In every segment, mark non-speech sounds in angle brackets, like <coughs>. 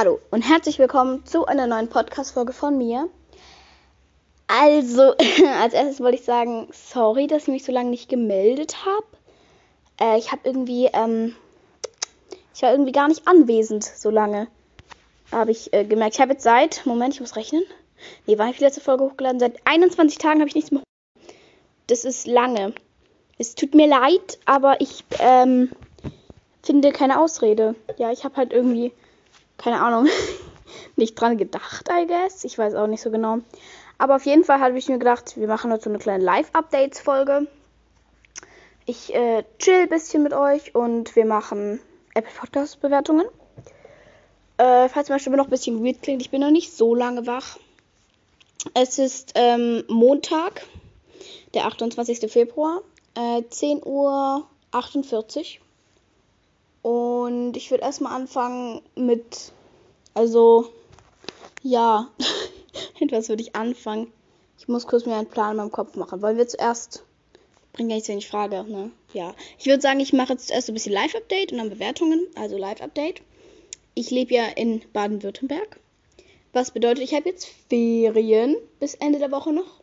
Hallo und herzlich willkommen zu einer neuen Podcast-Folge von mir. Also, <laughs> als erstes wollte ich sagen, sorry, dass ich mich so lange nicht gemeldet habe. Äh, ich habe irgendwie, ähm, ich war irgendwie gar nicht anwesend so lange. Habe ich äh, gemerkt. Ich habe jetzt seit, Moment, ich muss rechnen. Nee, war ich die letzte Folge hochgeladen? Seit 21 Tagen habe ich nichts mehr. Das ist lange. Es tut mir leid, aber ich ähm, finde keine Ausrede. Ja, ich habe halt irgendwie keine Ahnung, <laughs> nicht dran gedacht, I guess. Ich weiß auch nicht so genau. Aber auf jeden Fall habe ich mir gedacht, wir machen heute so eine kleine Live-Updates-Folge. Ich äh, chill ein bisschen mit euch und wir machen Apple Podcast-Bewertungen. Äh, falls meine Stimme noch ein bisschen weird klingt, ich bin noch nicht so lange wach. Es ist ähm, Montag, der 28. Februar, äh, 10.48 Uhr. Und ich würde erstmal anfangen mit, also, ja, <laughs> mit was würde ich anfangen? Ich muss kurz mir einen Plan in meinem Kopf machen. Wollen wir zuerst, bringt ja nichts, wenn ich frage, ne? Ja. Ich würde sagen, ich mache jetzt erst ein bisschen Live-Update und dann Bewertungen, also Live-Update. Ich lebe ja in Baden-Württemberg. Was bedeutet, ich habe jetzt Ferien bis Ende der Woche noch.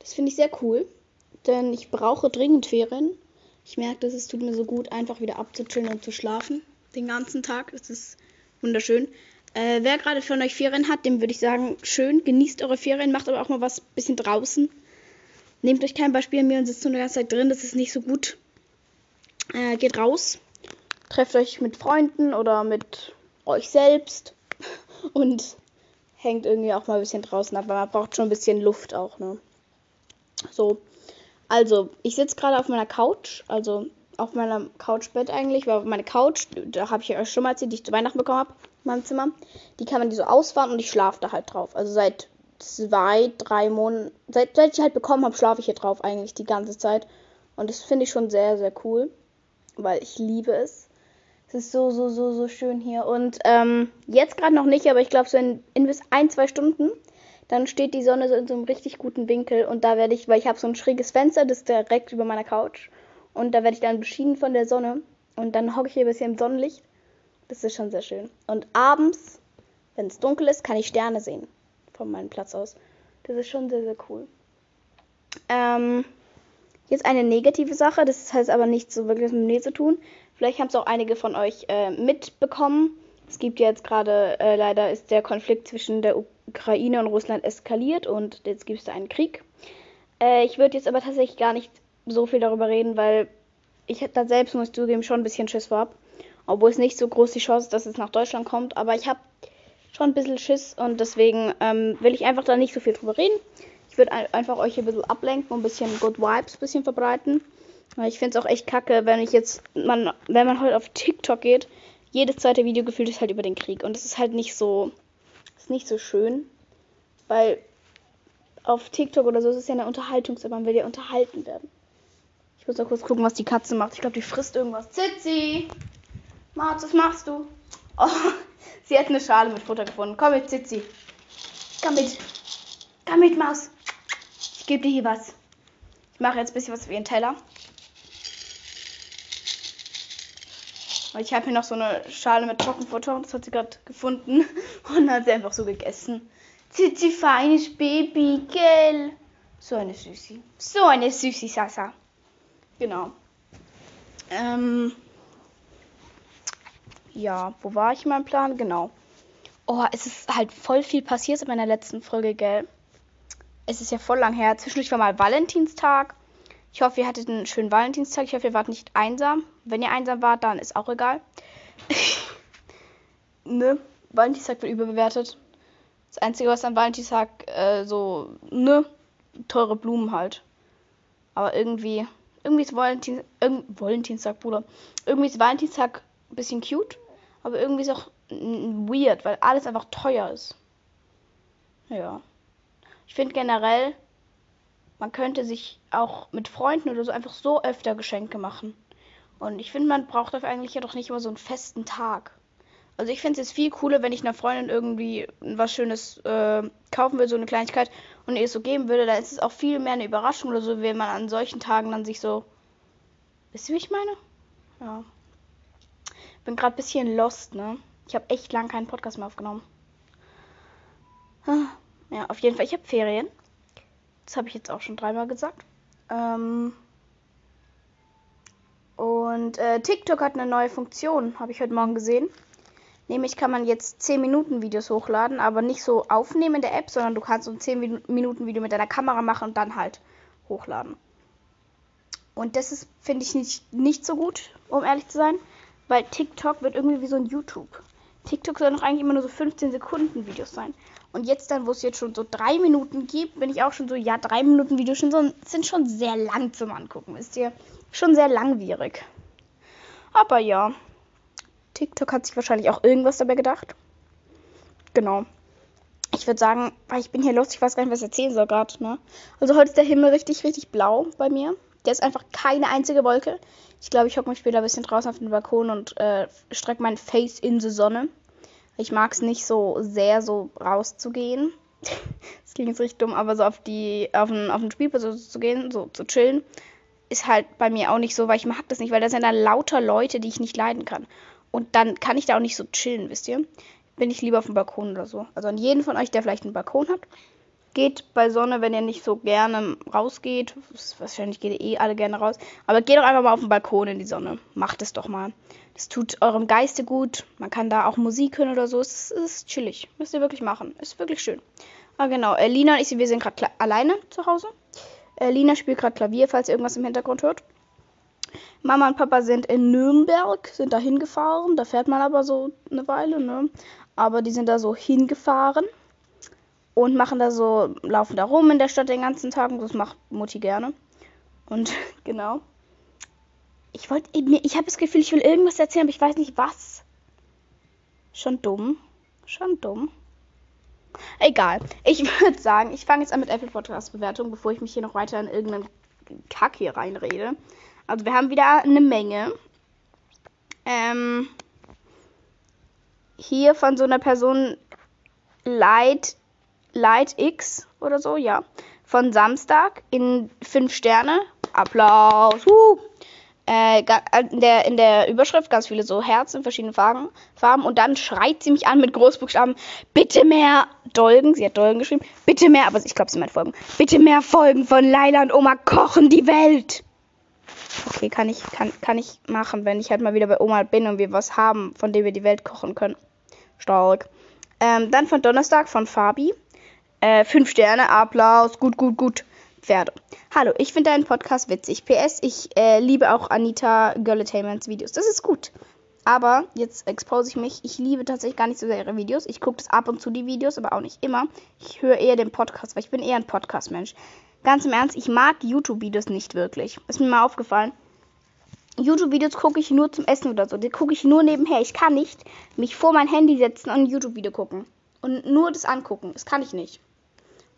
Das finde ich sehr cool, denn ich brauche dringend Ferien. Ich merke, dass es tut mir so gut, einfach wieder abzuchillen und zu schlafen. Den ganzen Tag. Das ist wunderschön. Äh, wer gerade von euch Ferien hat, dem würde ich sagen, schön, genießt eure Ferien, macht aber auch mal was bisschen draußen. Nehmt euch kein Beispiel an mir und sitzt nur die ganze Zeit drin, das ist nicht so gut. Äh, geht raus, trefft euch mit Freunden oder mit euch selbst <laughs> und hängt irgendwie auch mal ein bisschen draußen ab, weil man braucht schon ein bisschen Luft auch, ne? So, also, ich sitze gerade auf meiner Couch, also auf meinem Couchbett eigentlich, weil meine Couch, da habe ich euch schon mal erzählt, die ich zu Weihnachten bekommen habe, meinem Zimmer, die kann man die so ausfahren und ich schlafe da halt drauf. Also seit zwei, drei Monaten, seit, seit ich halt bekommen habe, schlafe ich hier drauf eigentlich die ganze Zeit. Und das finde ich schon sehr, sehr cool, weil ich liebe es. Es ist so, so, so, so schön hier. Und ähm, jetzt gerade noch nicht, aber ich glaube so in, in bis ein, zwei Stunden dann steht die Sonne so in so einem richtig guten Winkel und da werde ich, weil ich habe so ein schräges Fenster, das ist direkt über meiner Couch und da werde ich dann beschieden von der Sonne und dann hocke ich hier ein bisschen im Sonnenlicht. Das ist schon sehr schön. Und abends, wenn es dunkel ist, kann ich Sterne sehen von meinem Platz aus. Das ist schon sehr, sehr cool. Ähm, jetzt eine negative Sache, das heißt aber nichts so wirklich mit mir zu tun. Vielleicht haben es auch einige von euch äh, mitbekommen. Es gibt ja jetzt gerade, äh, leider ist der Konflikt zwischen der Ukraine und Russland eskaliert und jetzt gibt es da einen Krieg. Äh, ich würde jetzt aber tatsächlich gar nicht so viel darüber reden, weil ich da selbst, muss ich zugeben, schon ein bisschen Schiss vor Obwohl es nicht so groß die Chance ist, dass es nach Deutschland kommt. Aber ich habe schon ein bisschen Schiss und deswegen ähm, will ich einfach da nicht so viel drüber reden. Ich würde ein einfach euch ein bisschen ablenken und ein bisschen Good Vibes ein bisschen verbreiten. Ich finde es auch echt kacke, wenn ich jetzt, man, wenn man heute auf TikTok geht, jedes zweite Video gefühlt ist halt über den Krieg. Und das ist halt nicht so, ist nicht so schön. Weil auf TikTok oder so ist es ja eine Unterhaltungs-App, man will ja unterhalten werden. Ich muss noch kurz gucken, was die Katze macht. Ich glaube, die frisst irgendwas. Zizi! Marz, was machst du? <laughs> Oh, sie hat eine Schale mit Futter gefunden. Komm mit, Zizi. Komm mit. Komm mit, Maus. Ich gebe dir hier was. Ich mache jetzt ein bisschen was wie ein Teller. Ich habe hier noch so eine Schale mit Trockenfutter. Das hat sie gerade gefunden. <laughs> Und hat sie einfach so gegessen. Zizi, feines Baby, gell? So eine Süßi. So eine Süßi, Sasa. Genau. Ähm. Ja, wo war ich in meinem Plan? Genau. Oh, es ist halt voll viel passiert in meiner letzten Folge, gell? Es ist ja voll lang her. Zwischendurch war mal Valentinstag. Ich hoffe, ihr hattet einen schönen Valentinstag. Ich hoffe, ihr wart nicht einsam. Wenn ihr einsam wart, dann ist auch egal. <laughs> ne? Valentinstag wird überbewertet. Das Einzige, was am Valentinstag äh, so, ne? Teure Blumen halt. Aber irgendwie, irgendwie ist Valentin, irg Valentinstag, Bruder. Irgendwie ist Valentinstag ein bisschen cute. Aber irgendwie ist auch weird, weil alles einfach teuer ist. Ja. Ich finde generell, man könnte sich auch mit Freunden oder so einfach so öfter Geschenke machen. Und ich finde, man braucht dafür eigentlich ja doch nicht immer so einen festen Tag. Also ich finde es jetzt viel cooler, wenn ich einer Freundin irgendwie was Schönes äh, kaufen würde, so eine Kleinigkeit, und ihr es so geben würde, dann ist es auch viel mehr eine Überraschung oder so, wenn man an solchen Tagen dann sich so. Wisst ihr, wie ich meine? Ja. Bin gerade ein bisschen lost, ne? Ich habe echt lang keinen Podcast mehr aufgenommen. Ah, ja, auf jeden Fall. Ich habe Ferien. Das habe ich jetzt auch schon dreimal gesagt. Ähm und äh, TikTok hat eine neue Funktion, habe ich heute Morgen gesehen. Nämlich kann man jetzt 10 Minuten Videos hochladen, aber nicht so aufnehmen in der App, sondern du kannst so ein 10 Minuten Video mit deiner Kamera machen und dann halt hochladen. Und das ist, finde ich, nicht, nicht so gut, um ehrlich zu sein, weil TikTok wird irgendwie wie so ein YouTube. TikTok soll noch eigentlich immer nur so 15 Sekunden Videos sein. Und jetzt dann, wo es jetzt schon so drei Minuten gibt, bin ich auch schon so, ja, drei Minuten Videos sind, so, sind schon sehr lang zum Angucken, wisst ihr? Schon sehr langwierig. Aber ja, TikTok hat sich wahrscheinlich auch irgendwas dabei gedacht. Genau. Ich würde sagen, ich bin hier los, ich weiß gar nicht, was ich erzählen soll gerade, ne? Also heute ist der Himmel richtig, richtig blau bei mir. Der ist einfach keine einzige Wolke. Ich glaube, ich hocke mich später ein bisschen draußen auf den Balkon und äh, strecke mein Face in die Sonne. Ich mag es nicht so sehr, so rauszugehen. <laughs> das klingt jetzt richtig dumm, aber so auf die, auf den, auf den Spielplatz zu gehen, so zu chillen, ist halt bei mir auch nicht so, weil ich mag das nicht, weil da sind dann lauter Leute, die ich nicht leiden kann. Und dann kann ich da auch nicht so chillen, wisst ihr? Bin ich lieber auf dem Balkon oder so. Also an jeden von euch, der vielleicht einen Balkon hat, geht bei Sonne, wenn ihr nicht so gerne rausgeht. Wahrscheinlich geht ihr eh alle gerne raus. Aber geht doch einfach mal auf den Balkon in die Sonne. Macht es doch mal. Das tut eurem Geiste gut. Man kann da auch Musik hören oder so. Es ist chillig. Müsst ihr wirklich machen. Ist wirklich schön. Ah, genau. Äh, Lina und ich, wir sind gerade alleine zu Hause. Äh, Lina spielt gerade Klavier, falls ihr irgendwas im Hintergrund hört. Mama und Papa sind in Nürnberg, sind da hingefahren. Da fährt man aber so eine Weile, ne? Aber die sind da so hingefahren und machen da so, laufen da rum in der Stadt den ganzen Tag. Und das macht Mutti gerne. Und <laughs> genau. Ich wollte, ich habe das Gefühl, ich will irgendwas erzählen, aber ich weiß nicht was. Schon dumm. Schon dumm. Egal. Ich <laughs> würde sagen, ich fange jetzt an mit Apple Podcast Bewertung, bevor ich mich hier noch weiter in irgendeinen Kack hier reinrede. Also wir haben wieder eine Menge. Ähm, hier von so einer Person Light, Light X oder so, ja. Von Samstag in 5 Sterne. Applaus. Uh äh, in, der, in der Überschrift ganz viele so Herzen in verschiedenen Farben, Farben und dann schreit sie mich an mit Großbuchstaben, bitte mehr Dolgen, sie hat Dolgen geschrieben, bitte mehr, aber ich glaube, sie meint Folgen, bitte mehr Folgen von Laila und Oma kochen die Welt. Okay, kann ich, kann, kann ich machen, wenn ich halt mal wieder bei Oma bin und wir was haben, von dem wir die Welt kochen können. Stark. Ähm, dann von Donnerstag von Fabi. Äh, fünf Sterne, Applaus, gut, gut, gut. Pferde. Hallo, ich finde deinen Podcast witzig. PS, ich äh, liebe auch Anita Görletainments Videos. Das ist gut. Aber jetzt expose ich mich. Ich liebe tatsächlich gar nicht so sehr ihre Videos. Ich gucke das ab und zu die Videos, aber auch nicht immer. Ich höre eher den Podcast, weil ich bin eher ein Podcast-Mensch. Ganz im Ernst, ich mag YouTube-Videos nicht wirklich. Ist mir mal aufgefallen. YouTube-Videos gucke ich nur zum Essen oder so. Die gucke ich nur nebenher. Ich kann nicht mich vor mein Handy setzen und ein YouTube-Video gucken. Und nur das angucken. Das kann ich nicht.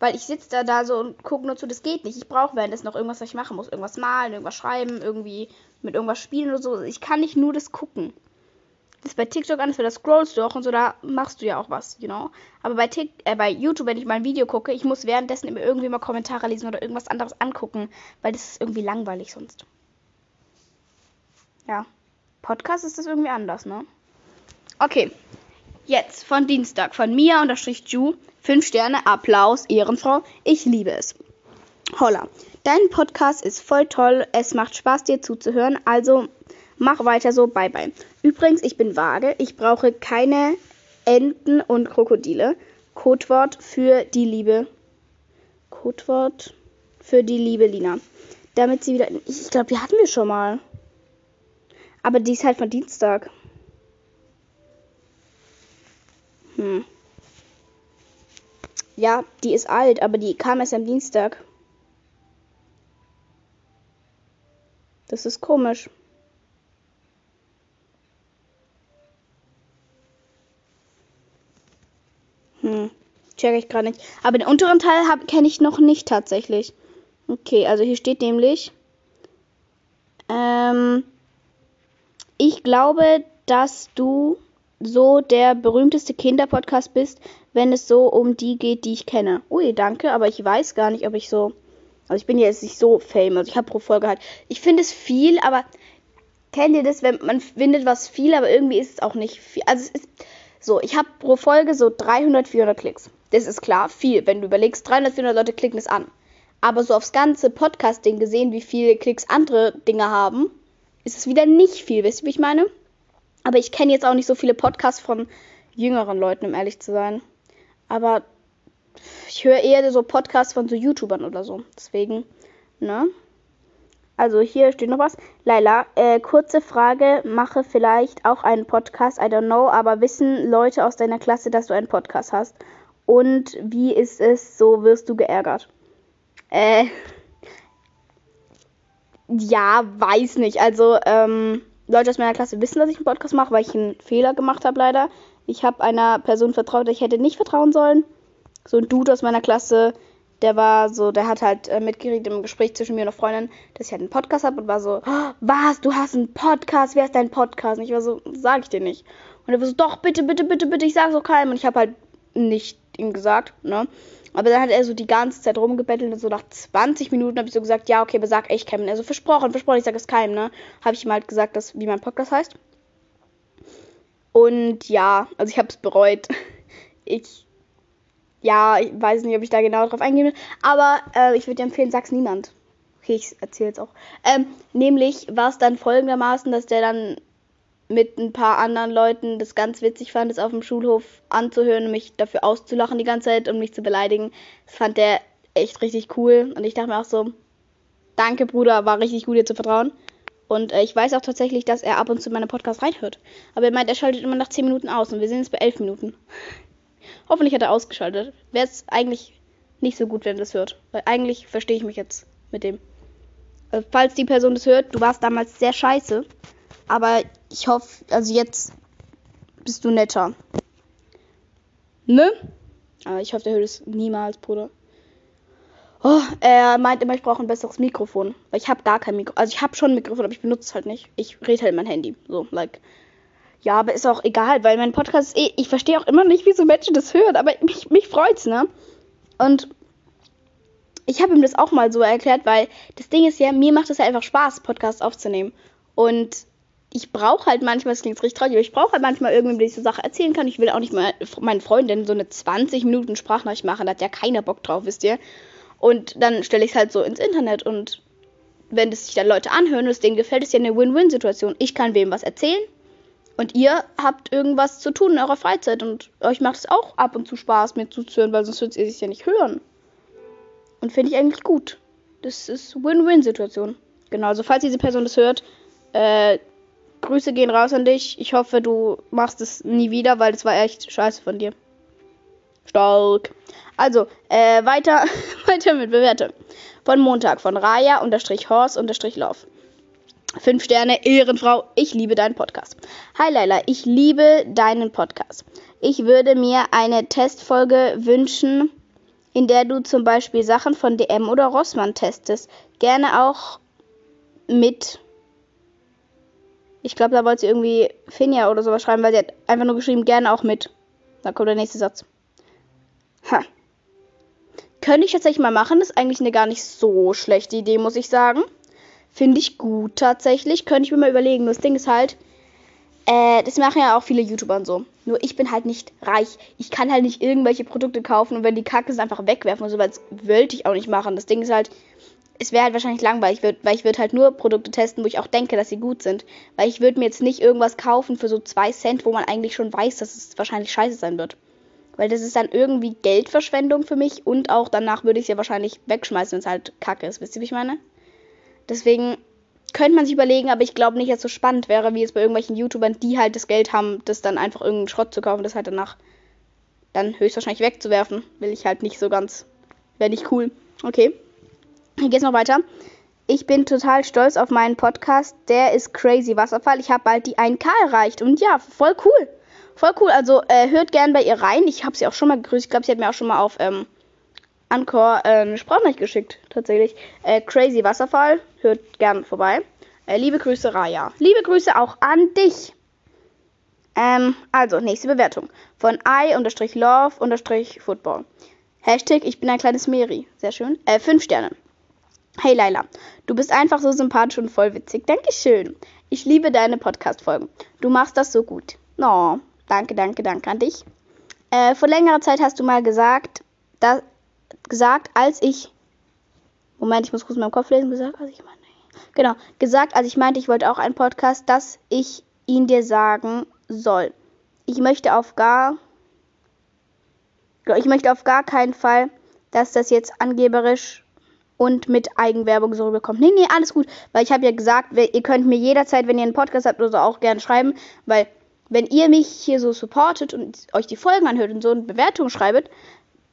Weil ich sitze da, da so und gucke nur zu, das geht nicht. Ich brauche währenddessen noch irgendwas, was ich machen muss. Irgendwas malen, irgendwas schreiben, irgendwie mit irgendwas spielen oder so. Ich kann nicht nur das gucken. Das ist bei TikTok anders, weil da scrollst du auch und so, da machst du ja auch was, you know. Aber bei, Tik äh, bei YouTube, wenn ich mal ein Video gucke, ich muss währenddessen immer irgendwie mal Kommentare lesen oder irgendwas anderes angucken, weil das ist irgendwie langweilig sonst. Ja. Podcast ist das irgendwie anders, ne? Okay. Jetzt von Dienstag von Mia unterstrich Ju. 5 Sterne, Applaus, Ehrenfrau. Ich liebe es. Holla. Dein Podcast ist voll toll. Es macht Spaß, dir zuzuhören. Also mach weiter so. Bye bye. Übrigens, ich bin vage. Ich brauche keine Enten und Krokodile. Codewort für die Liebe. Codewort für die liebe Lina. Damit sie wieder. Ich glaube, die hatten wir schon mal. Aber die ist halt von Dienstag. Hm. Ja, die ist alt, aber die kam erst am Dienstag. Das ist komisch. Hm, check ich gerade nicht. Aber den unteren Teil kenne ich noch nicht tatsächlich. Okay, also hier steht nämlich. Ähm, ich glaube, dass du so der berühmteste Kinderpodcast bist, wenn es so um die geht, die ich kenne. Ui, danke, aber ich weiß gar nicht, ob ich so. Also ich bin jetzt nicht so famous. Ich habe pro Folge halt. Ich finde es viel, aber kennt ihr das, wenn man findet was viel, aber irgendwie ist es auch nicht viel. Also es ist. So, ich habe pro Folge so 300, 400 Klicks. Das ist klar, viel. Wenn du überlegst, 300, 400 Leute klicken es an. Aber so aufs ganze Podcast-Ding gesehen, wie viele Klicks andere Dinge haben, ist es wieder nicht viel. Wisst ihr, wie ich meine? Aber ich kenne jetzt auch nicht so viele Podcasts von jüngeren Leuten, um ehrlich zu sein. Aber ich höre eher so Podcasts von so YouTubern oder so. Deswegen, ne? Also hier steht noch was. Laila, äh, kurze Frage, mache vielleicht auch einen Podcast, I don't know, aber wissen Leute aus deiner Klasse, dass du einen Podcast hast? Und wie ist es, so wirst du geärgert? Äh, ja, weiß nicht. Also, ähm, Leute aus meiner Klasse wissen, dass ich einen Podcast mache, weil ich einen Fehler gemacht habe, leider. Ich habe einer Person vertraut, der ich hätte nicht vertrauen sollen. So ein Dude aus meiner Klasse, der war so, der hat halt äh, mitgeriet im Gespräch zwischen mir und einer Freundin, dass ich halt einen Podcast habe und war so, oh, was, du hast einen Podcast, wer ist dein Podcast? Und ich war so, sag ich dir nicht. Und er war so, doch, bitte, bitte, bitte, bitte, ich sag's auch keinem. Und ich habe halt nicht ihm gesagt, ne? Aber dann hat er so die ganze Zeit rumgebettelt und so nach 20 Minuten habe ich so gesagt, ja, okay, aber sag echt keinem. Also versprochen, versprochen, ich sag es keinem, ne? Habe ich ihm halt gesagt, dass, wie mein Podcast heißt. Und ja, also ich habe es bereut. <laughs> Ich ja, ich weiß nicht, ob ich da genau drauf eingehen will. Aber äh, ich würde dir empfehlen, sag's niemand. Okay, ich erzähle jetzt auch. Ähm, nämlich war es dann folgendermaßen, dass der dann mit ein paar anderen Leuten das ganz witzig fand, es auf dem Schulhof anzuhören und mich dafür auszulachen die ganze Zeit und mich zu beleidigen. Das fand der echt richtig cool. Und ich dachte mir auch so, danke Bruder, war richtig gut dir zu vertrauen. Und äh, ich weiß auch tatsächlich, dass er ab und zu meine Podcast reinhört. Aber er meint, er schaltet immer nach 10 Minuten aus und wir sind jetzt bei 11 Minuten. <laughs> Hoffentlich hat er ausgeschaltet. Wäre es eigentlich nicht so gut, wenn er das hört. Weil eigentlich verstehe ich mich jetzt mit dem. Also, falls die Person das hört, du warst damals sehr scheiße. Aber ich hoffe, also jetzt bist du netter. Ne? Aber ich hoffe, der hört es niemals, Bruder. Oh, er meint immer, ich brauche ein besseres Mikrofon. Weil ich habe gar kein Mikrofon. Also ich habe schon ein Mikrofon, aber ich benutze es halt nicht. Ich rede halt in mein Handy. So, like. Ja, aber ist auch egal, weil mein Podcast ist eh. Ich verstehe auch immer nicht, wieso Menschen das hören, aber mich, mich freut's, ne? Und ich habe ihm das auch mal so erklärt, weil das Ding ist ja, mir macht es ja einfach Spaß, Podcasts aufzunehmen. Und ich brauche halt manchmal, das klingt richtig traurig, aber ich brauche halt manchmal irgendwem, der diese Sache erzählen kann. Ich will auch nicht mal meinen Freundinnen so eine 20 Minuten Sprachnachricht machen, da hat ja keiner Bock drauf, wisst ihr. Und dann stelle ich es halt so ins Internet und wenn das sich dann Leute anhören und es denen gefällt, ist ja eine Win-Win-Situation. Ich kann wem was erzählen und ihr habt irgendwas zu tun in eurer Freizeit und euch macht es auch ab und zu Spaß, mir zuzuhören, weil sonst würdet ihr sich ja nicht hören. Und finde ich eigentlich gut. Das ist Win-Win-Situation. Genau, also falls diese Person das hört, äh, Grüße gehen raus an dich. Ich hoffe, du machst es nie wieder, weil das war echt scheiße von dir. Stark. Also, äh, weiter, <laughs> weiter mit Bewertung. Von Montag von Raya unterstrich Horse unterstrich Love. Fünf Sterne, Ehrenfrau, ich liebe deinen Podcast. Hi Leila, ich liebe deinen Podcast. Ich würde mir eine Testfolge wünschen, in der du zum Beispiel Sachen von DM oder Rossmann testest. Gerne auch mit. Ich glaube, da wollte sie irgendwie Finja oder sowas schreiben, weil sie hat einfach nur geschrieben, gerne auch mit. Da kommt der nächste Satz. Ha. Könnte ich tatsächlich mal machen. Das ist eigentlich eine gar nicht so schlechte Idee, muss ich sagen. Finde ich gut tatsächlich. Könnte ich mir mal überlegen. Nur das Ding ist halt, äh, das machen ja auch viele YouTuber und so. Nur ich bin halt nicht reich. Ich kann halt nicht irgendwelche Produkte kaufen und wenn die Kacke sind, einfach wegwerfen und so, weil das wollte ich auch nicht machen. Das Ding ist halt, es wäre halt wahrscheinlich langweilig, weil ich würde halt nur Produkte testen, wo ich auch denke, dass sie gut sind. Weil ich würde mir jetzt nicht irgendwas kaufen für so 2 Cent, wo man eigentlich schon weiß, dass es wahrscheinlich scheiße sein wird. Weil das ist dann irgendwie Geldverschwendung für mich und auch danach würde ich es ja wahrscheinlich wegschmeißen, wenn es halt kacke ist. Wisst ihr, wie ich meine? Deswegen könnte man sich überlegen, aber ich glaube nicht, dass es so spannend wäre, wie es bei irgendwelchen YouTubern, die halt das Geld haben, das dann einfach irgendeinen Schrott zu kaufen, das halt danach dann höchstwahrscheinlich wegzuwerfen. Will ich halt nicht so ganz. Wäre nicht cool. Okay. Hier geht's noch weiter. Ich bin total stolz auf meinen Podcast. Der ist Crazy Wasserfall. Ich habe bald die 1K erreicht. Und ja, voll cool. Voll cool. Also äh, hört gern bei ihr rein. Ich habe sie auch schon mal gegrüßt. Ich glaube, sie hat mir auch schon mal auf ähm, Anchor äh, eine Sprachnachricht geschickt, tatsächlich. Äh, Crazy Wasserfall, hört gern vorbei. Äh, liebe Grüße, Raya. Liebe Grüße auch an dich. Ähm, also, nächste Bewertung. Von i-love-football. Hashtag, ich bin ein kleines Meri. Sehr schön. Äh, fünf Sterne. Hey Laila, du bist einfach so sympathisch und voll witzig. Dankeschön. Ich liebe deine Podcast-Folgen. Du machst das so gut. Oh, Danke, danke, danke an dich. Äh, vor längerer Zeit hast du mal gesagt, da, gesagt, als ich. Moment, ich muss kurz in meinem Kopf lesen. Gesagt, als ich meine. Genau, gesagt, als ich meinte, ich wollte auch einen Podcast, dass ich ihn dir sagen soll. Ich möchte auf gar. Ich möchte auf gar keinen Fall, dass das jetzt angeberisch und mit Eigenwerbung so rüberkommt. Nee, nee, alles gut. Weil ich habe ja gesagt, ihr könnt mir jederzeit, wenn ihr einen Podcast habt oder so, auch gerne schreiben. Weil, wenn ihr mich hier so supportet und euch die Folgen anhört und so eine Bewertung schreibt,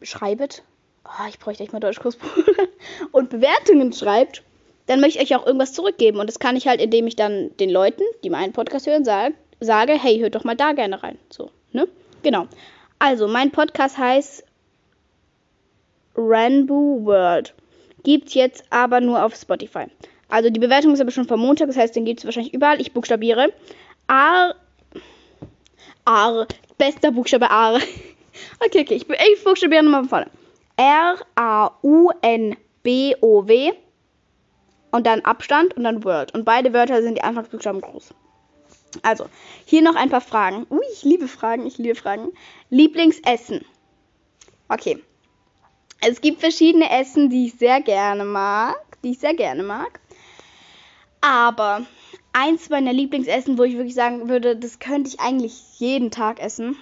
schreibt, oh, ich bräuchte echt mal Deutschkurs, <laughs> und Bewertungen schreibt, dann möchte ich euch auch irgendwas zurückgeben. Und das kann ich halt, indem ich dann den Leuten, die meinen Podcast hören, sag, sage, hey, hört doch mal da gerne rein. So, ne? Genau. Also, mein Podcast heißt Rainbow World. Gibt's jetzt aber nur auf Spotify. Also die Bewertung ist aber schon vom Montag, das heißt, den gibt es wahrscheinlich überall. Ich buchstabiere. A. A. Bester Buchstabe A. <laughs> okay, okay, ich, ich buchstabiere nochmal von vorne. R-A-U-N-B-O-W. Und dann Abstand und dann Word. Und beide Wörter sind die Anfangsbuchstaben groß. Also, hier noch ein paar Fragen. Ui, ich liebe Fragen, ich liebe Fragen. Lieblingsessen. Okay, es gibt verschiedene Essen, die ich sehr gerne mag. Die ich sehr gerne mag. Aber eins meiner Lieblingsessen, wo ich wirklich sagen würde, das könnte ich eigentlich jeden Tag essen.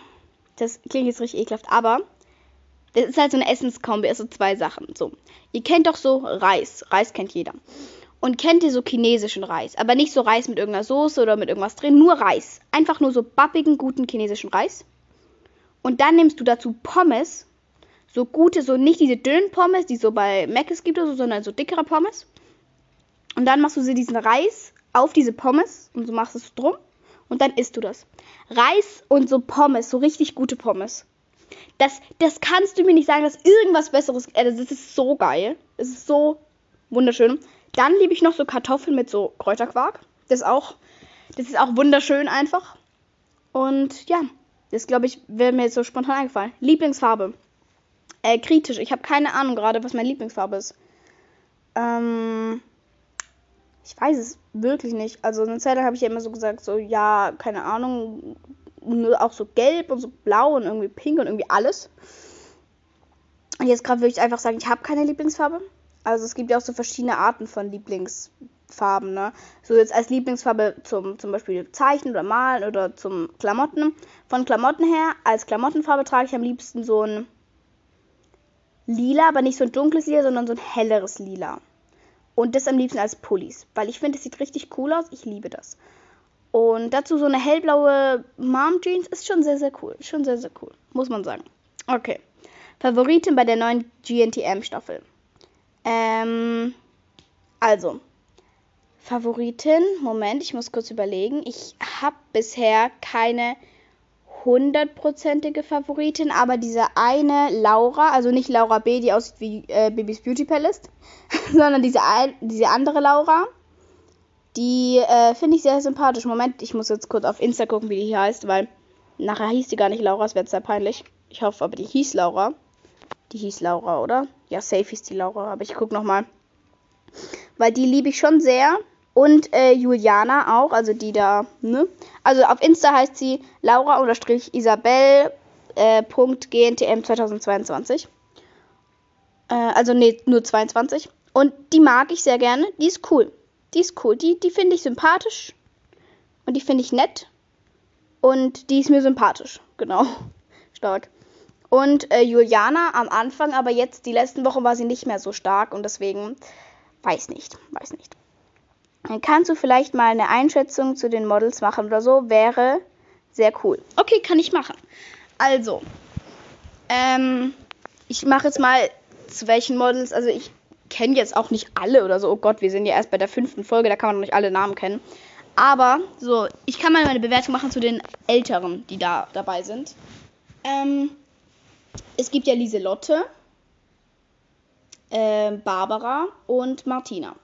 Das klingt jetzt richtig ekelhaft, aber das ist halt so eine Essenskombi, also zwei Sachen. So, ihr kennt doch so Reis. Reis kennt jeder. Und kennt ihr so chinesischen Reis? Aber nicht so Reis mit irgendeiner Soße oder mit irgendwas drin, nur Reis. Einfach nur so babbigen, guten chinesischen Reis. Und dann nimmst du dazu Pommes so gute, so nicht diese dünnen Pommes, die so bei Mc's gibt oder so, sondern so dickere Pommes. Und dann machst du sie diesen Reis auf diese Pommes und so machst es drum und dann isst du das. Reis und so Pommes, so richtig gute Pommes. Das, das kannst du mir nicht sagen, dass irgendwas Besseres. Äh, das ist so geil. Es ist so wunderschön. Dann liebe ich noch so Kartoffeln mit so Kräuterquark. Das auch, das ist auch wunderschön einfach. Und ja, das glaube ich, wäre mir jetzt so spontan eingefallen. Lieblingsfarbe. Äh, kritisch. Ich habe keine Ahnung gerade, was meine Lieblingsfarbe ist. Ähm, ich weiß es wirklich nicht. Also eine Zeit lang habe ich ja immer so gesagt, so ja, keine Ahnung, nur auch so gelb und so blau und irgendwie pink und irgendwie alles. Und jetzt gerade würde ich einfach sagen, ich habe keine Lieblingsfarbe. Also es gibt ja auch so verschiedene Arten von Lieblingsfarben, ne? So jetzt als Lieblingsfarbe zum, zum Beispiel Zeichnen oder Malen oder zum Klamotten. Von Klamotten her, als Klamottenfarbe trage ich am liebsten so ein lila, aber nicht so ein dunkles Lila, sondern so ein helleres Lila. Und das am liebsten als Pullis, weil ich finde, es sieht richtig cool aus. Ich liebe das. Und dazu so eine hellblaue Mom Jeans ist schon sehr, sehr cool. Schon sehr, sehr cool, muss man sagen. Okay. Favoritin bei der neuen GNTM-Staffel. Ähm, also, Favoritin, Moment, ich muss kurz überlegen. Ich habe bisher keine hundertprozentige Favoritin, aber diese eine Laura, also nicht Laura B, die aussieht wie äh, Babys Beauty Palace, <laughs> sondern diese, diese andere Laura, die äh, finde ich sehr sympathisch. Moment, ich muss jetzt kurz auf Insta gucken, wie die hier heißt, weil nachher hieß die gar nicht Laura, es wäre sehr peinlich. Ich hoffe aber, die hieß Laura. Die hieß Laura, oder? Ja, safe hieß die Laura, aber ich gucke nochmal. Weil die liebe ich schon sehr. Und äh, Juliana auch, also die da, ne? Also auf Insta heißt sie Laura-Isabel.gntm äh, 2022. Äh, also nee, nur 22. Und die mag ich sehr gerne. Die ist cool. Die ist cool. Die, die finde ich sympathisch. Und die finde ich nett. Und die ist mir sympathisch. Genau. <laughs> Stark. Und äh, Juliana am Anfang, aber jetzt die letzten Wochen war sie nicht mehr so stark und deswegen weiß nicht, weiß nicht. Kannst du vielleicht mal eine Einschätzung zu den Models machen oder so. Wäre sehr cool. Okay, kann ich machen. Also, ähm, ich mache jetzt mal zu welchen Models. Also, ich kenne jetzt auch nicht alle oder so. Oh Gott, wir sind ja erst bei der fünften Folge, da kann man noch nicht alle Namen kennen. Aber, so, ich kann mal meine Bewertung machen zu den Älteren, die da dabei sind. Ähm, es gibt ja Lieselotte, äh, Barbara und Martina.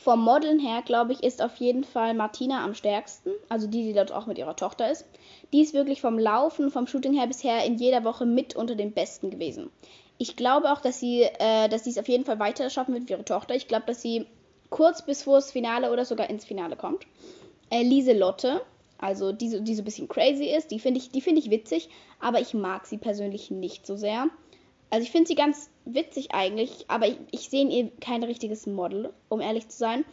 Vom Modeln her, glaube ich, ist auf jeden Fall Martina am stärksten. Also die, die dort auch mit ihrer Tochter ist. Die ist wirklich vom Laufen, vom Shooting her bisher in jeder Woche mit unter den Besten gewesen. Ich glaube auch, dass sie, äh, dass es auf jeden Fall weiter schaffen wird wie ihre Tochter. Ich glaube, dass sie kurz bis vor das Finale oder sogar ins Finale kommt. Äh, Lieselotte Also die, so- die so ein bisschen crazy ist. Die finde ich, die finde ich witzig, aber ich mag sie persönlich nicht so sehr. Also ich finde sie ganz witzig eigentlich, aber ich, ich sehe in ihr kein richtiges Model, um ehrlich zu sein.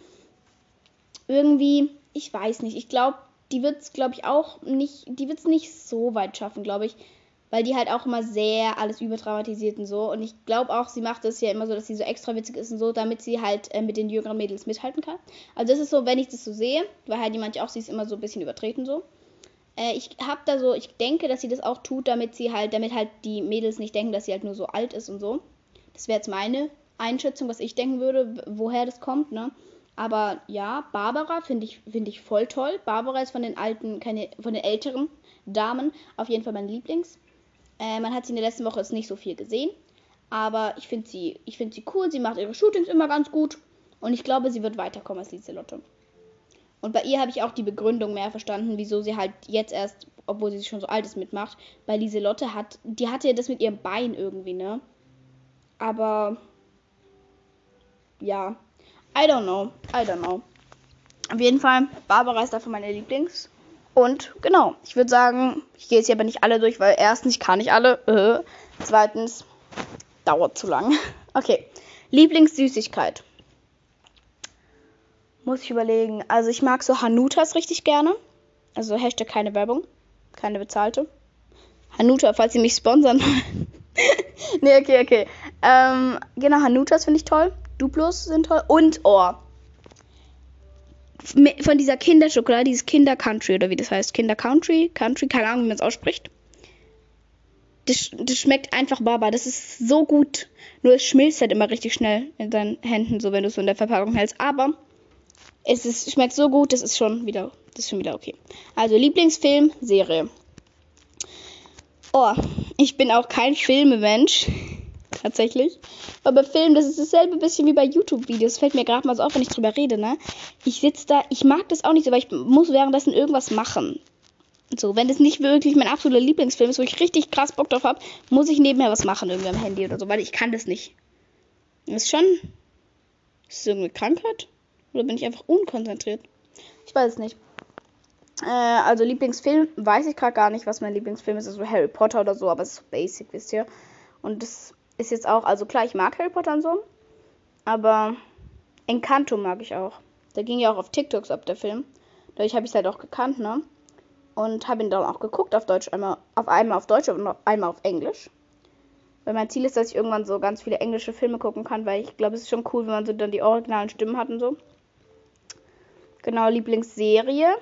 Irgendwie, ich weiß nicht. Ich glaube, die wird es, glaube ich, auch nicht, die wird es nicht so weit schaffen, glaube ich. Weil die halt auch immer sehr alles überdramatisiert und so. Und ich glaube auch, sie macht es ja immer so, dass sie so extra witzig ist und so, damit sie halt äh, mit den jüngeren Mädels mithalten kann. Also das ist so, wenn ich das so sehe, weil halt die manche auch, sie ist immer so ein bisschen übertreten so. Äh, ich habe da so, ich denke, dass sie das auch tut, damit sie halt, damit halt die Mädels nicht denken, dass sie halt nur so alt ist und so. Das wäre jetzt meine Einschätzung, was ich denken würde, woher das kommt, ne? Aber ja, Barbara finde ich, finde ich voll toll. Barbara ist von den alten, keine, von den älteren Damen auf jeden Fall mein Lieblings. Äh, man hat sie in der letzten Woche jetzt nicht so viel gesehen. Aber ich finde sie, ich finde sie cool. Sie macht ihre Shootings immer ganz gut. Und ich glaube, sie wird weiterkommen als Lieselotte. Und bei ihr habe ich auch die Begründung mehr verstanden, wieso sie halt jetzt erst, obwohl sie schon so alt ist, mitmacht. Bei Lieselotte hat, die hatte ja das mit ihrem Bein irgendwie, ne? Aber ja, I don't know, I don't know. Auf jeden Fall, Barbara ist dafür meine Lieblings. Und genau, ich würde sagen, ich gehe jetzt hier aber nicht alle durch, weil erstens, ich kann nicht alle. Äh, zweitens, dauert zu lang. <laughs> Okay, Lieblingssüßigkeit. Muss ich überlegen. Also ich mag so Hanutas richtig gerne. Also Hashtag keine Werbung. Keine bezahlte. Hanuta, falls sie mich sponsern. <laughs> nee, okay, okay. Ähm, genau, Hanutas finde ich toll. Duplos sind toll. Und, oh. Mi- Von dieser Kinderschokolade, dieses Kinder Country oder wie das heißt. Kinder Country, Country, keine Ahnung, wie man es ausspricht. Das, das schmeckt einfach Baba. Das ist so gut. Nur es schmilzt halt immer richtig schnell in deinen Händen, so wenn du es so in der Verpackung hältst. Aber es ist, schmeckt so gut, das ist schon wieder, das ist schon wieder okay. Also Lieblingsfilm, Serie. Oh, ich bin auch kein Filmemensch. Tatsächlich. Aber bei Filmen, das ist dasselbe bisschen wie bei YouTube-Videos. Fällt mir gerade mal so auf, wenn ich drüber rede, ne? Ich sitze da, ich mag das auch nicht so, weil ich muss währenddessen irgendwas machen. So, wenn das nicht wirklich mein absoluter Lieblingsfilm ist, wo ich richtig krass Bock drauf habe, muss ich nebenher was machen, irgendwie am Handy oder so, weil ich kann das nicht. Das ist schon. Ist das irgendeine Krankheit? Oder bin ich einfach unkonzentriert? Ich weiß es nicht. Äh, also Lieblingsfilm weiß ich gerade gar nicht, was mein Lieblingsfilm ist. Also Harry Potter oder so, aber es ist so basic, wisst ihr. Und das ist jetzt auch, also klar, ich mag Harry Potter und so. Aber Encanto mag ich auch. Der ging ja auch auf TikToks ab, der Film. Dadurch habe ich es halt auch gekannt, ne? Und habe ihn dann auch geguckt auf Deutsch, einmal auf einmal auf Deutsch und einmal auf Englisch. Weil mein Ziel ist, dass ich irgendwann so ganz viele englische Filme gucken kann, weil ich glaube, es ist schon cool, wenn man so dann die originalen Stimmen hat und so. Genau, Lieblingsserie.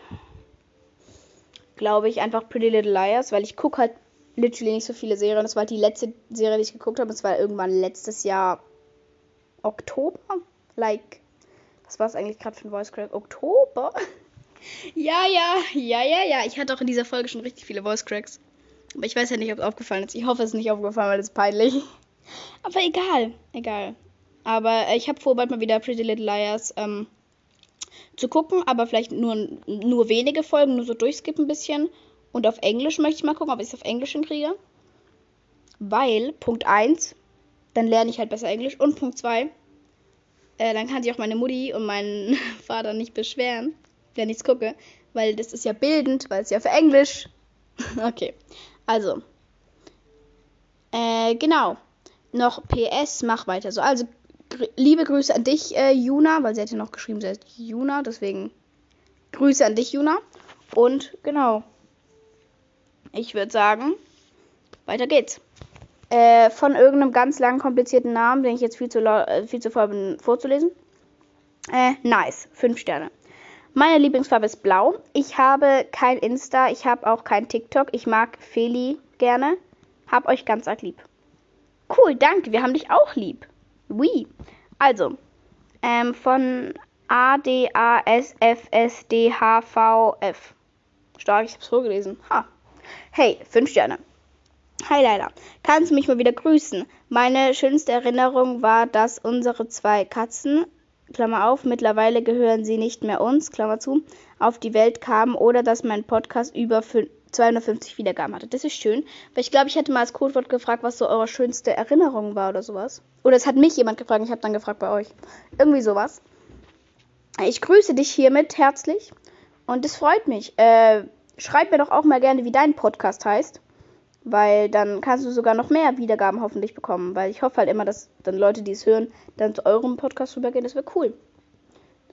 Glaube ich einfach Pretty Little Liars, weil ich gucke halt literally nicht so viele Serien. Das war halt die letzte Serie, die ich geguckt habe. Das war irgendwann letztes Jahr Oktober. Like, was war es eigentlich gerade für ein Voice Crack? Oktober? <laughs> ja, ja, ja, ja, ja. Ich hatte auch in dieser Folge schon richtig viele Voice Cracks. Aber ich weiß ja nicht, ob es aufgefallen ist. Ich hoffe, es ist nicht aufgefallen, weil das ist peinlich. <laughs> Aber egal, egal. Aber äh, ich habe vor, bald mal wieder Pretty Little Liars ähm, zu gucken, aber vielleicht nur, nur wenige Folgen, nur so durchskippen ein bisschen. Und auf Englisch möchte ich mal gucken, ob ich es auf Englisch hinkriege. Weil, Punkt 1, dann lerne ich halt besser Englisch. Und Punkt 2, äh, dann kann sich auch meine Mutti und mein <laughs> Vater nicht beschweren, wenn ich es gucke. Weil das ist ja bildend, weil es ja für Englisch. <laughs> okay, also. Äh, genau. Noch PS, mach weiter so. Also, liebe Grüße an dich, äh, Juna, weil sie hat ja noch geschrieben, sie heißt Juna, deswegen Grüße an dich, Juna. Und genau. Ich würde sagen, weiter geht's. Äh, von irgendeinem ganz langen, komplizierten Namen, den ich jetzt viel zu, äh, viel zu voll bin vorzulesen. Äh, nice. Fünf Sterne. Meine Lieblingsfarbe ist blau. Ich habe kein Insta, ich habe auch kein TikTok. Ich mag Feli gerne. Hab euch ganz arg lieb. Cool, danke. Wir haben dich auch lieb. Oui. Also, ähm, von A, D, A, S, F, S, D, H, V, F. Stark, ich hab's vorgelesen. Ha. Hey, fünf Sterne. Hi Leila, kannst du mich mal wieder grüßen? Meine schönste Erinnerung war, dass unsere zwei Katzen, Klammer auf, mittlerweile gehören sie nicht mehr uns, Klammer zu, auf die Welt kamen oder dass mein Podcast über fün- 250 Wiedergaben hatte. Das ist schön, weil ich glaube, ich hätte mal als Codewort gefragt, was so eure schönste Erinnerung war oder sowas. Oder es hat mich jemand gefragt, ich habe dann gefragt bei euch. Irgendwie sowas. Ich grüße dich hiermit herzlich Und das freut mich. Äh, schreib mir doch auch mal gerne, wie dein Podcast heißt. Weil dann kannst du sogar noch mehr Wiedergaben hoffentlich bekommen. Weil ich hoffe halt immer, dass dann Leute, die es hören, dann zu eurem Podcast rübergehen. Das wäre cool.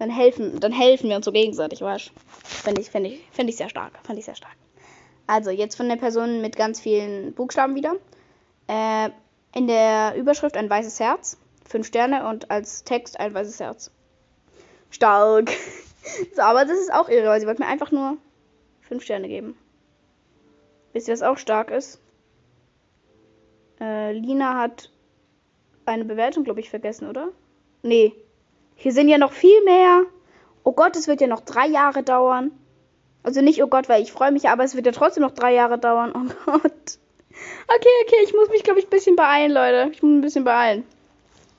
Dann helfen, dann helfen wir uns so gegenseitig, weißt Fände ich, fände ich, fände ich sehr stark. Fand ich sehr stark. Also, jetzt von der Person mit ganz vielen Buchstaben wieder. Äh, in der Überschrift ein weißes Herz. Fünf Sterne und als Text ein weißes Herz. Stark. <laughs> so, aber das ist auch irre, weil sie wollte mir einfach nur fünf Sterne geben. Wisst ihr, was auch stark ist? Äh, Lina hat eine Bewertung, glaube ich, vergessen, oder? Nee. Hier sind ja noch viel mehr. Oh Gott, es wird ja noch drei Jahre dauern. Also nicht, oh Gott, weil ich freue mich, aber es wird ja trotzdem noch drei Jahre dauern. Oh Gott. Okay, okay, ich muss mich, glaube ich, ein bisschen beeilen, Leute. Ich muss ein bisschen beeilen.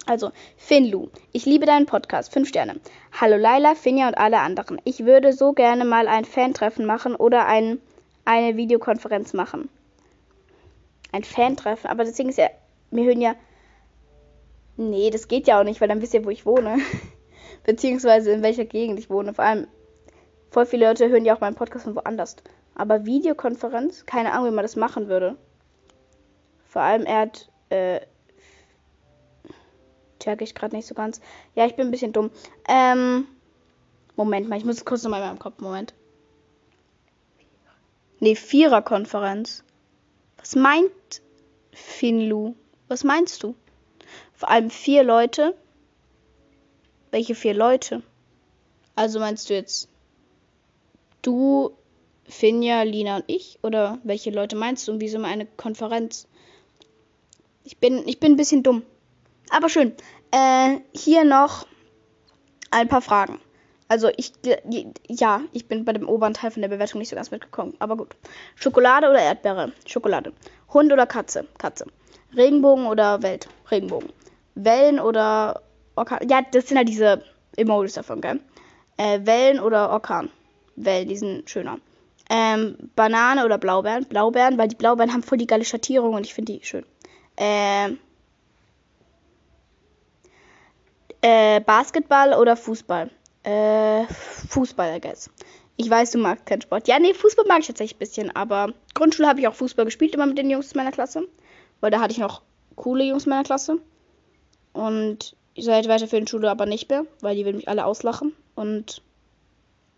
Also, Finlu, ich liebe deinen Podcast. Fünf Sterne. Hallo Laila, Finja und alle anderen. Ich würde so gerne mal ein Fan-Treffen machen oder ein eine Videokonferenz machen. Ein Fan-Treffen. Aber das Ding ist ja, wir hören ja. Nee, das geht ja auch nicht, weil dann wisst ihr, wo ich wohne. <laughs> Beziehungsweise in welcher Gegend ich wohne. Vor allem, voll viele Leute hören ja auch meinen Podcast von woanders. Aber Videokonferenz, keine Ahnung, wie man das machen würde. Vor allem, er hat. Äh, check ich gerade nicht so ganz. Ja, ich bin ein bisschen dumm. Ähm. Moment mal, ich muss kurz nochmal in meinem Kopf. Moment. Nee, Viererkonferenz. Was meint Finlu? Was meinst du? Vor allem vier Leute. Welche vier Leute? Also meinst du jetzt du, Finja, Lina und ich? Oder welche Leute meinst du? Und wieso mal eine Konferenz? Ich bin, ich bin ein bisschen dumm. Aber schön. Äh, hier noch ein paar Fragen. Also ich, ja, ich bin bei dem oberen Teil von der Bewertung nicht so ganz mitgekommen. Aber gut. Schokolade oder Erdbeere? Schokolade. Hund oder Katze? Katze. Regenbogen oder Welt? Regenbogen. Wellen oder Orkan? Ja, das sind halt diese Emojis davon, gell? Äh, Wellen oder Orkan? Wellen, die sind schöner. Ähm, Banane oder Blaubeeren? Blaubeeren, weil die Blaubeeren haben voll die geile Schattierung und ich finde die schön. Ähm, äh, Basketball oder Fußball? Äh, Fußball, I guess. Ich weiß, du magst keinen Sport. Ja, nee, Fußball mag ich tatsächlich ein bisschen, aber Grundschule habe ich auch Fußball gespielt, immer mit den Jungs meiner Klasse. Weil da hatte ich noch coole Jungs meiner Klasse. Und seit weiterführenden Schule aber nicht mehr, weil die will mich alle auslachen. Und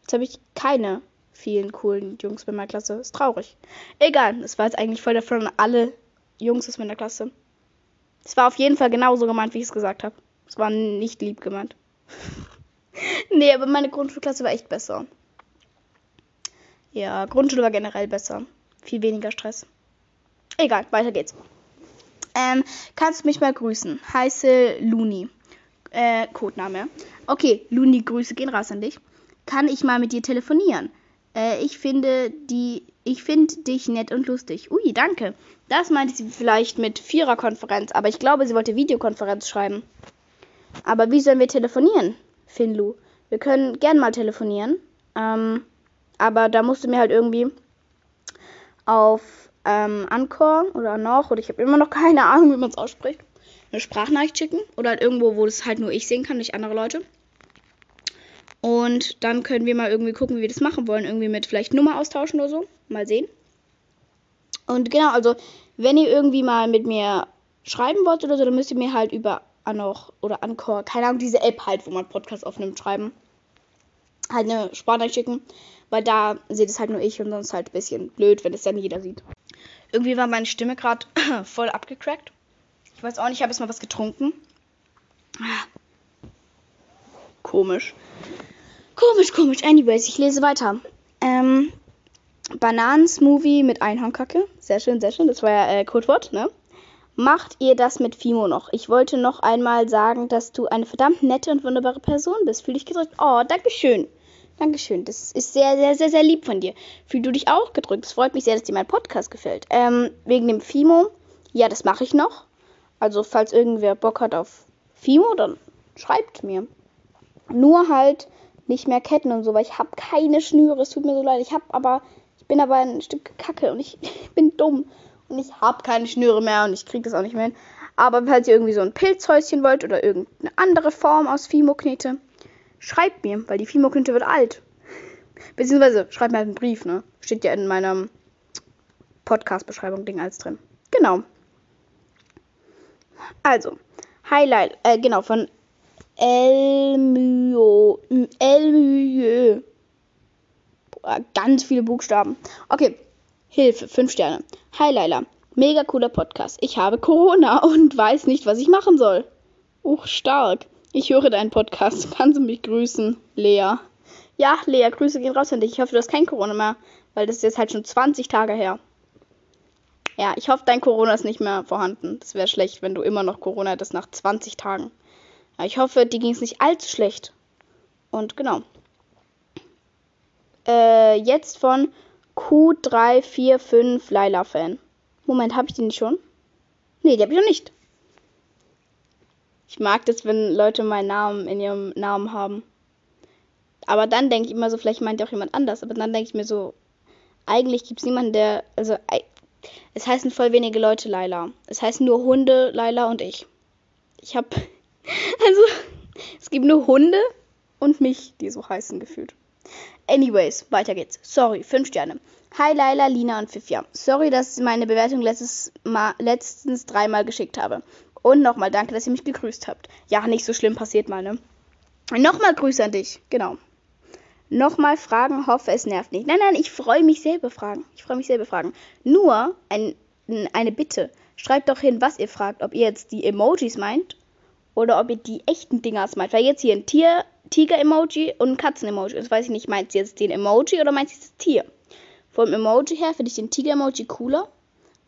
jetzt habe ich keine vielen coolen Jungs in meiner Klasse. Ist traurig. Egal, es war jetzt eigentlich voll der Front an alle Jungs aus meiner Klasse. Es war auf jeden Fall genauso gemeint, wie ich es gesagt habe. Es war nicht lieb gemeint. <laughs> nee, aber meine Grundschulklasse war echt besser. Ja, Grundschule war generell besser. Viel weniger Stress. Egal, weiter geht's. Ähm, kannst du mich mal grüßen? Heiße Luni. Äh, Codename. Okay, Luni, Grüße gehen raus an dich. Kann ich mal mit dir telefonieren? Äh, ich finde die, ich finde dich nett und lustig. Ui, danke. Das meinte sie vielleicht mit Viererkonferenz, aber ich glaube, sie wollte Videokonferenz schreiben. Aber wie sollen wir telefonieren? Finlu. Wir können gern mal telefonieren. Ähm, aber da musst du mir halt irgendwie auf ähm, Anchor oder noch, oder ich habe immer noch keine Ahnung, wie man es ausspricht, eine Sprachnachricht schicken. Oder halt irgendwo, wo das halt nur ich sehen kann, nicht andere Leute. Und dann können wir mal irgendwie gucken, wie wir das machen wollen. Irgendwie mit vielleicht Nummer austauschen oder so. Mal sehen. Und genau, also, wenn ihr irgendwie mal mit mir schreiben wollt oder so, dann müsst ihr mir halt über Anoch oder Anchor, keine Ahnung, diese App halt, wo man Podcast aufnimmt, schreiben. Halt eine Sprachnachricht schicken, weil da sieht es halt nur ich und sonst halt ein bisschen blöd, wenn es dann jeder sieht. Irgendwie war meine Stimme gerade <coughs> voll abgecrackt. Ich weiß auch nicht, ich habe jetzt mal was getrunken. Komisch. Komisch, komisch. Anyways, ich lese weiter. Ähm, Bananensmoothie mit Einhornkacke. Sehr schön, sehr schön. Das war ja äh, Codewort, ne? macht ihr das mit Fimo noch? Ich wollte noch einmal sagen, dass du eine verdammt nette und wunderbare Person bist. Fühl dich gedrückt. Oh, Dankeschön. Dankeschön. Das ist sehr, sehr, sehr, sehr lieb von dir. Fühl du dich auch gedrückt. Es freut mich sehr, dass dir mein Podcast gefällt. Ähm, wegen dem Fimo. Ja, das mache ich noch. Also, falls irgendwer Bock hat auf Fimo, dann schreibt mir. Nur halt nicht mehr Ketten und so, weil ich habe keine Schnüre. Es tut mir so leid. Ich habe aber, ich bin aber ein Stück Kacke und ich, <laughs> bin dumm und ich habe keine Schnüre mehr und ich kriege das auch nicht mehr hin. Aber falls ihr irgendwie so ein Pilzhäuschen wollt oder irgendeine andere Form aus Fimo-Knete, schreibt mir, weil die Fimo-Knete wird alt. <laughs> Beziehungsweise schreib mir halt einen Brief, ne? Steht ja in meiner Podcast-Beschreibung Ding alles drin. Genau. Also, Highlight, äh, genau, von Elmyo. Elmyo. Ganz viele Buchstaben. Okay, Hilfe, 5 Sterne. Hi Laila, mega cooler Podcast. Ich habe Corona <laughs> und weiß nicht, was ich machen soll. Uch, stark. Ich höre deinen Podcast. Kannst du mich grüßen, Lea? Ja, Lea, Grüße gehen raus an dich. Ich hoffe, du hast kein Corona mehr, weil das ist jetzt halt schon 20 Tage her. Ja, ich hoffe, dein Corona ist nicht mehr vorhanden. Das wäre schlecht, wenn du immer noch Corona hättest nach 20 Tagen. Ja, ich hoffe, dir ging es nicht allzu schlecht. Und genau. Äh, jetzt von Q345 Laila Fan. Moment, habe ich die nicht schon? Nee, die habe ich noch nicht. Ich mag das, wenn Leute meinen Namen in ihrem Namen haben. Aber dann denke ich immer so, vielleicht meint ja auch jemand anders. Aber dann denke ich mir so, eigentlich gibt es niemanden, der. Also, es heißen voll wenige Leute Laila. Es heißen nur Hunde Laila und ich. Ich habe. Also, es gibt nur Hunde und mich, die so heißen gefühlt. Anyways, weiter geht's. Sorry, 5 Sterne. Hi Laila, Lina und Fifia. Sorry, dass ich meine Bewertung letztes Mal, letztens dreimal geschickt habe. Und nochmal danke, dass ihr mich gegrüßt habt. Ja, nicht so schlimm, passiert mal, ne? Nochmal Grüße an dich. Genau. Nochmal fragen, hoffe, es nervt nicht. Nein, nein, ich freue mich selber fragen. Ich freue mich selber fragen. Nur ein, eine Bitte. Schreibt doch hin, was ihr fragt. Ob ihr jetzt die Emojis meint oder ob ihr die echten Dingers meint. Weil jetzt hier ein Tier, Tiger-Emoji und ein Katzen-Emoji. Das weiß ich nicht, meint sie jetzt den Emoji oder meint sie das Tier? Vom Emoji her finde ich den Tiger-Emoji cooler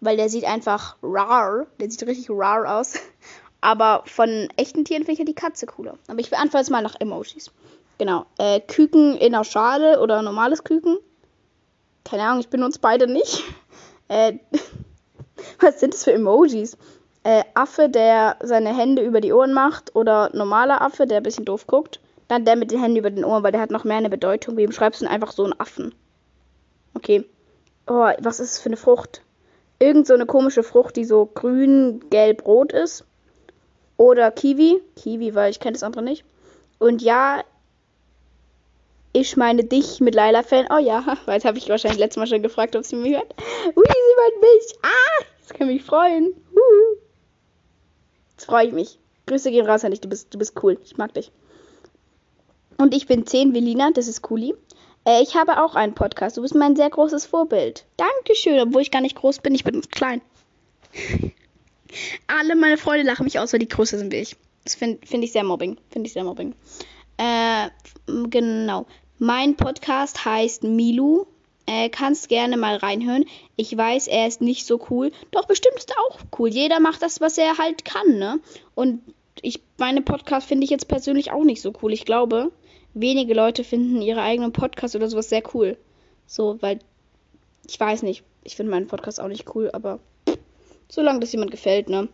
weil der sieht einfach rar, der sieht richtig rar aus. <laughs> Aber von echten Tieren finde ich ja die Katze cooler. Aber ich beantworte jetzt mal nach Emojis. Genau. Äh, Küken in der Schale oder normales Küken. Keine Ahnung, ich benutze beide nicht. <laughs> Äh, <laughs> was sind das für Emojis? Äh, Affe, der seine Hände über die Ohren macht. Oder normaler Affe, der ein bisschen doof guckt. Dann der mit den Händen über den Ohren, weil der hat noch mehr eine Bedeutung. Wie schreibst du denn einfach so einen Affen? Okay. Oh, was ist das für eine Frucht? irgend so eine komische Frucht, die so grün, gelb, rot ist. Oder Kiwi. Kiwi, weil ich kenne das andere nicht. Und ja, ich meine dich mit Laila Fan. Oh ja, <laughs> weil jetzt habe ich wahrscheinlich letztes Mal schon gefragt, ob sie mich hört. Ui, sie meint mich. Ah, das kann mich freuen. Uh. Jetzt freue ich mich. Grüße gehen raus an dich. Du bist, du bist cool. Ich mag dich. Und ich bin 10 wie Lina. Das ist cooli. Äh, ich habe auch einen Podcast. Du bist mein sehr großes Vorbild. Dankeschön, obwohl ich gar nicht groß bin. Ich bin klein. <laughs> Alle meine Freunde lachen mich aus, weil die größer sind wie ich. Das finde find ich sehr mobbing. Finde ich sehr mobbing. Äh, genau. Mein Podcast heißt Milu. Äh, kannst gerne mal reinhören. Ich weiß, er ist nicht so cool. Doch, bestimmt ist er auch cool. Jeder macht das, was er halt kann, ne? Und ich, meine Podcast finde ich jetzt persönlich auch nicht so cool. Ich glaube, wenige Leute finden ihre eigenen Podcasts oder sowas sehr cool. So, weil ich weiß nicht. Ich finde meinen Podcast auch nicht cool, aber solange das jemand gefällt, ne?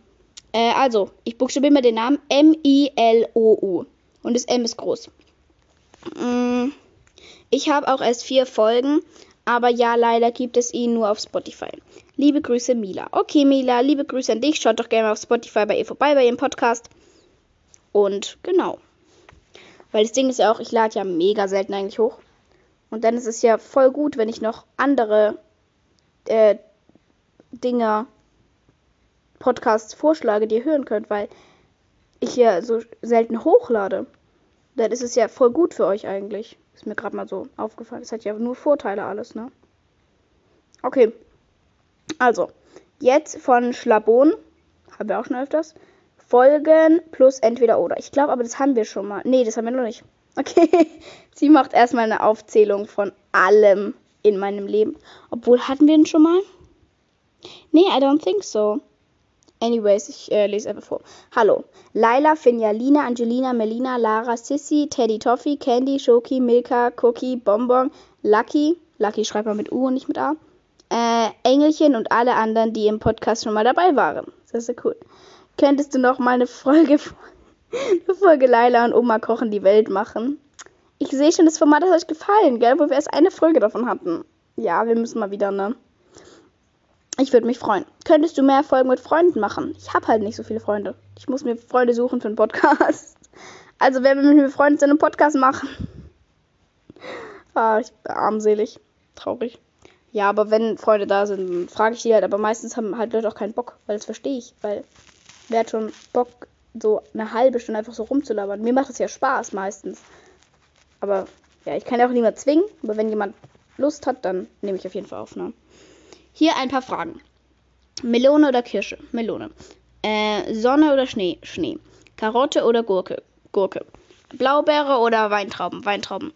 Äh, also, ich buchstabiere mal den Namen M-I-L-O-U. Und das M ist groß. Mm, ich habe auch erst vier Folgen, aber ja, leider gibt es ihn nur auf Spotify. Liebe Grüße, Mila. Okay, Mila, liebe Grüße an dich. Schaut doch gerne mal auf Spotify bei ihr vorbei, bei ihrem Podcast. Und genau. Weil das Ding ist ja auch, ich lade ja mega selten eigentlich hoch. Und dann ist es ja voll gut, wenn ich noch andere äh, Dinge, Podcasts vorschlage, die ihr hören könnt, weil ich ja so selten hochlade. Dann ist es ja voll gut für euch eigentlich. Ist mir gerade mal so aufgefallen. Es hat ja nur Vorteile alles, ne? Okay. Also, jetzt von Schlabon. Haben wir auch schon öfters. Folgen plus entweder oder. Ich glaube aber, das haben wir schon mal. Nee, das haben wir noch nicht. Okay. <laughs> Sie macht erstmal eine Aufzählung von allem in meinem Leben. Obwohl, hatten wir ihn schon mal? Nee, I don't think so. Anyways, ich äh, lese einfach vor. Hallo. Laila, Finja, Lina, Angelina, Melina, Lara, Sissy, Teddy Toffee, Candy, Shoki, Milka, Cookie, Bonbon, Lucky. Lucky schreibt man mit U und nicht mit A. Äh, Engelchen und alle anderen, die im Podcast schon mal dabei waren. Das ist ja cool könntest du noch mal eine Folge, <laughs> eine Folge Laila und Oma kochen die Welt machen. Ich sehe schon, das Format hat euch gefallen, gell? Wo wir erst eine Folge davon hatten. Ja, wir müssen mal wieder, ne? Ich würde mich freuen. Könntest du mehr Folgen mit Freunden machen? Ich habe halt nicht so viele Freunde. Ich muss mir Freunde suchen für einen Podcast. <laughs> Also wer will mit mir Freunden einen Podcast machen? <laughs> Ah, ich bin armselig. Traurig. Ja, aber wenn Freunde da sind, frage ich die halt. Aber meistens haben halt Leute auch keinen Bock, weil das verstehe ich. Weil wer hat schon Bock, so eine halbe Stunde einfach so rumzulabern? Mir macht es ja Spaß meistens. Aber ja, ich kann ja auch niemand zwingen. Aber wenn jemand Lust hat, dann nehme ich auf jeden Fall auf. Ne? Hier ein paar Fragen. Melone oder Kirsche? Melone. Äh, Sonne oder Schnee? Schnee. Karotte oder Gurke? Gurke. Blaubeere oder Weintrauben? Weintrauben.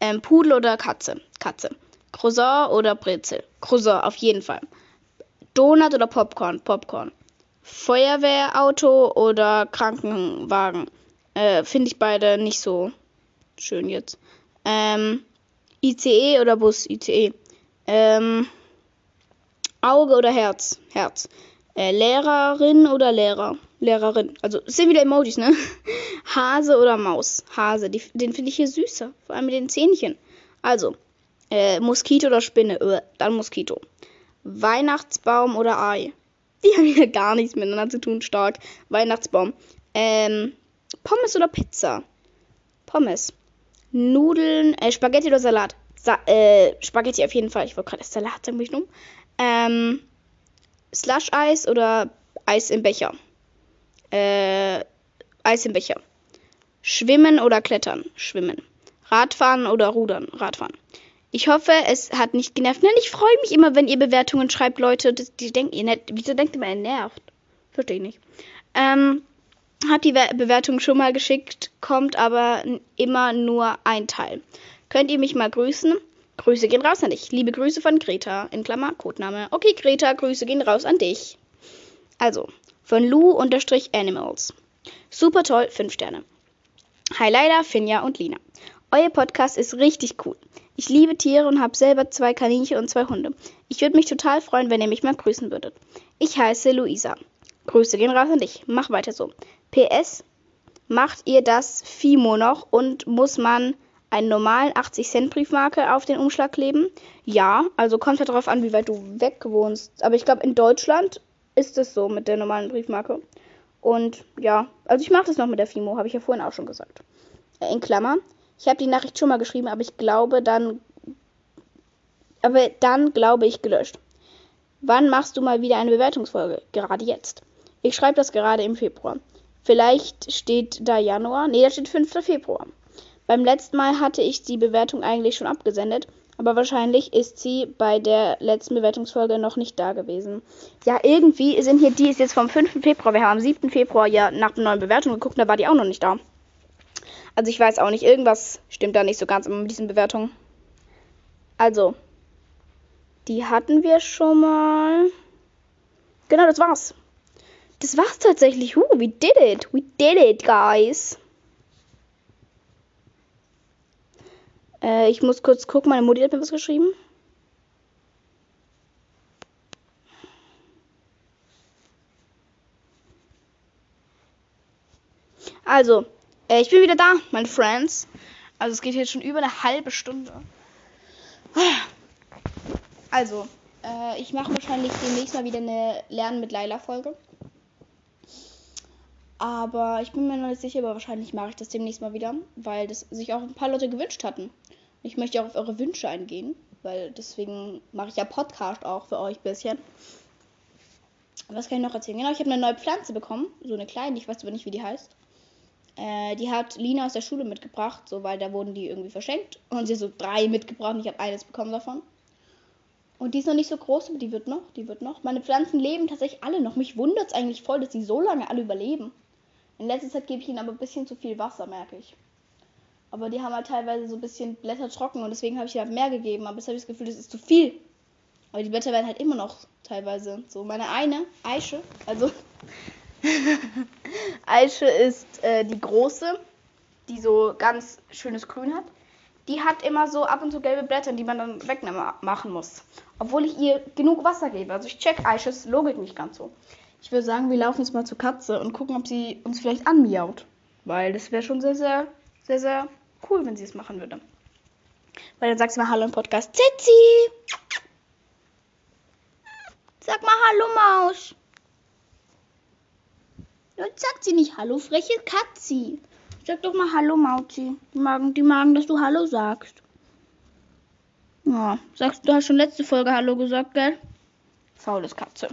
Ähm, Pudel oder Katze? Katze. Croissant oder Brezel? Croissant, auf jeden Fall. Donut oder Popcorn? Popcorn. Feuerwehrauto oder Krankenwagen? Äh, Finde ich beide nicht so schön jetzt. Ähm, ICE oder Bus? ICE. Ähm, Auge oder Herz? Herz. Äh, Lehrerin oder Lehrer? Lehrerin. Also, es sind wieder Emojis, ne? <laughs> Hase oder Maus? Hase. Die, den finde ich hier süßer. Vor allem mit den Zähnchen. Also, äh, Moskito oder Spinne? Äh, dann Moskito. Weihnachtsbaum oder Ei? <laughs> Die haben ja gar nichts miteinander zu tun, stark. Weihnachtsbaum. Ähm, Pommes oder Pizza? Pommes. Nudeln, äh, Spaghetti oder Salat? Sa äh, Spaghetti auf jeden Fall. Ich wollte gerade Salat sagen, mich um. Ähm, Slush-Eis oder Eis im Becher? Äh, Eis im Becher. Schwimmen oder Klettern? Schwimmen. Radfahren oder Rudern? Radfahren. Ich hoffe, es hat nicht genervt. Nein, ich freue mich immer, wenn ihr Bewertungen schreibt, Leute. Die, die denken, ihr nicht, wieso denkt ihr mal, er nervt? Verstehe ich nicht. Ähm, hat die Bewertung schon mal geschickt, kommt aber immer nur ein Teil. Könnt ihr mich mal grüßen? Grüße gehen raus an dich. Liebe Grüße von Greta. In Klammer, Codename. Okay, Greta, Grüße gehen raus an dich. Also, von Lu-Animals. Super toll, 5 Sterne. Hi Leila, Finja und Lina. Euer Podcast ist richtig cool. Ich liebe Tiere und habe selber zwei Kaninchen und zwei Hunde. Ich würde mich total freuen, wenn ihr mich mal grüßen würdet. Ich heiße Luisa. Grüße gehen raus an dich. Mach weiter so. PS, macht ihr das FIMO noch und muss man einen normalen 80-Cent-Briefmarke auf den Umschlag kleben? Ja, also kommt ja darauf an, wie weit du weg wohnst. Aber ich glaube, in Deutschland ist es so mit der normalen Briefmarke. Und ja, also ich mache das noch mit der FIMO, habe ich ja vorhin auch schon gesagt. Äh, in Klammer. Ich habe die Nachricht schon mal geschrieben, aber ich glaube dann. Aber dann glaube ich gelöscht. Wann machst du mal wieder eine Bewertungsfolge? Gerade jetzt. Ich schreibe das gerade im Februar. Vielleicht steht da Januar. Nee, da steht 5. Februar. Beim letzten Mal hatte ich die Bewertung eigentlich schon abgesendet, aber wahrscheinlich ist sie bei der letzten Bewertungsfolge noch nicht da gewesen. Ja, irgendwie sind hier, die ist jetzt vom 5. Februar. Wir haben am 7. Februar ja nach der neuen Bewertung geguckt, da war die auch noch nicht da. Also ich weiß auch nicht, irgendwas stimmt da nicht so ganz mit diesen Bewertungen. Also, die hatten wir schon mal. Genau, das war's. Das war's tatsächlich. Uh, we did it. We did it, guys. Äh, ich muss kurz gucken, meine Mutti hat mir was geschrieben. Also, äh, ich bin wieder da, meine Friends. Also es geht jetzt schon über eine halbe Stunde. Also, äh, ich mache wahrscheinlich demnächst mal wieder eine Lernen mit Laila Folge. Aber ich bin mir noch nicht sicher, aber wahrscheinlich mache ich das demnächst mal wieder, weil das sich auch ein paar Leute gewünscht hatten. Ich möchte auch auf eure Wünsche eingehen, weil deswegen mache ich ja Podcast auch für euch ein bisschen. Was kann ich noch erzählen? Genau, ich habe eine neue Pflanze bekommen, so eine kleine, ich weiß aber nicht, wie die heißt. Äh, die hat Lina aus der Schule mitgebracht, so weil da wurden die irgendwie verschenkt. Und sie hat so drei mitgebracht und ich habe eines bekommen davon. Und die ist noch nicht so groß, aber die wird noch, die wird noch. Meine Pflanzen leben tatsächlich alle noch. Mich wundert es eigentlich voll, dass sie so lange alle überleben. In letzter Zeit gebe ich ihnen aber ein bisschen zu viel Wasser, merke ich. Aber die haben halt teilweise so ein bisschen Blätter trocken und deswegen habe ich halt mehr gegeben. Aber jetzt habe ich das Gefühl, das ist zu viel. Aber die Blätter werden halt immer noch teilweise so. Meine eine, Eische, also <laughs> Eische ist äh, die große, die so ganz schönes Grün hat. Die hat immer so ab und zu gelbe Blätter, die man dann wegmachen muss. Obwohl ich ihr genug Wasser gebe. Also ich check Eisches Logik nicht ganz so. Ich würde sagen, wir laufen jetzt mal zur Katze und gucken, ob sie uns vielleicht anmiaut. Weil das wäre schon sehr, sehr, sehr, sehr cool, wenn sie es machen würde. Weil dann sagst du mal Hallo im Podcast. Zizi! Sag mal Hallo, Maus. Jetzt sagt sie nicht Hallo, freche Katzi. Sag doch mal Hallo, Mauzi. Die magen, die magen, dass du Hallo sagst. Ja, sagst du hast schon letzte Folge Hallo gesagt, gell? Faules Katze.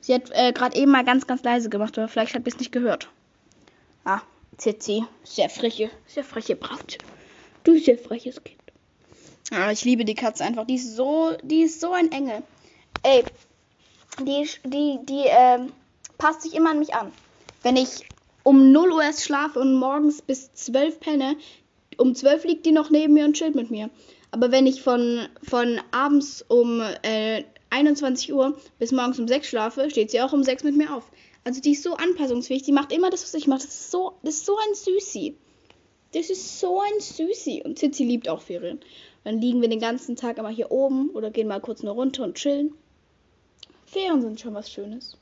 Sie hat äh, gerade eben mal ganz, ganz leise gemacht, aber vielleicht hat es nicht gehört. Ah, Zizi. Sehr freche, sehr freche Braut. Du sehr freches Kind. Ja, ich liebe die Katze einfach. Die ist so, die ist so ein Engel. Ey, die, die, die ähm, passt sich immer an mich an. Wenn ich um 0 Uhr erst schlafe und morgens bis 12 penne, um 12 liegt die noch neben mir und chillt mit mir. Aber wenn ich von, von abends um äh, 21 Uhr bis morgens um 6 schlafe, steht sie auch um 6 mit mir auf. Also die ist so anpassungsfähig, die macht immer das, was ich mache. Das ist so, das ist so ein Süßi. Das ist so ein Süßi. Und Zizi liebt auch Ferien. Dann liegen wir den ganzen Tag immer hier oben oder gehen mal kurz eine Runde und chillen. Ferien sind schon was Schönes.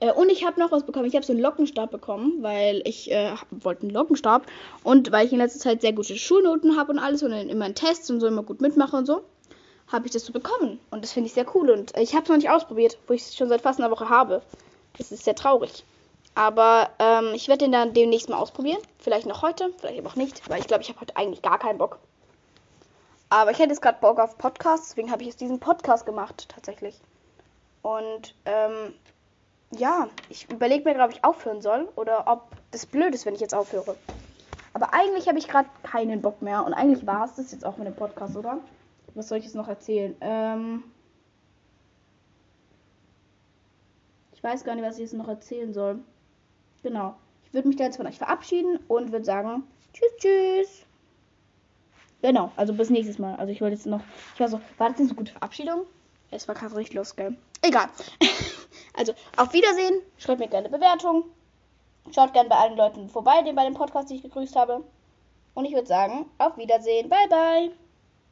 Äh, und ich habe noch was bekommen. Ich habe so einen Lockenstab bekommen, weil ich äh, wollte einen Lockenstab und weil ich in letzter Zeit sehr gute Schulnoten habe und alles und dann immer in Tests und so immer gut mitmache und so, habe ich das so bekommen. Und das finde ich sehr cool. Und ich habe es noch nicht ausprobiert, wo ich es schon seit fast einer Woche habe. Das ist sehr traurig. Aber ähm, ich werde den dann demnächst mal ausprobieren. Vielleicht noch heute, vielleicht aber auch nicht, weil ich glaube, ich habe heute eigentlich gar keinen Bock. Aber ich hätte jetzt gerade Bock auf Podcasts, deswegen habe ich jetzt diesen Podcast gemacht, tatsächlich. Und ähm, ja, ich überlege mir, ob ich aufhören soll oder ob das blöd ist, wenn ich jetzt aufhöre. Aber eigentlich habe ich gerade keinen Bock mehr. Und eigentlich war es das jetzt auch mit dem Podcast, oder? Was soll ich jetzt noch erzählen? Ähm ich weiß gar nicht, was ich jetzt noch erzählen soll. Genau. Ich würde mich da jetzt von euch verabschieden und würde sagen, tschüss, tschüss. Genau, also bis nächstes Mal. Also ich wollte jetzt noch. Ich war so, war das denn so gute Verabschiedung? Es war gerade richtig los, gell? Egal. <laughs> also, auf Wiedersehen. Schreibt mir gerne Bewertung. Schaut gerne bei allen Leuten vorbei, die bei dem Podcast, die ich gegrüßt habe. Und ich würde sagen, auf Wiedersehen. Bye, bye.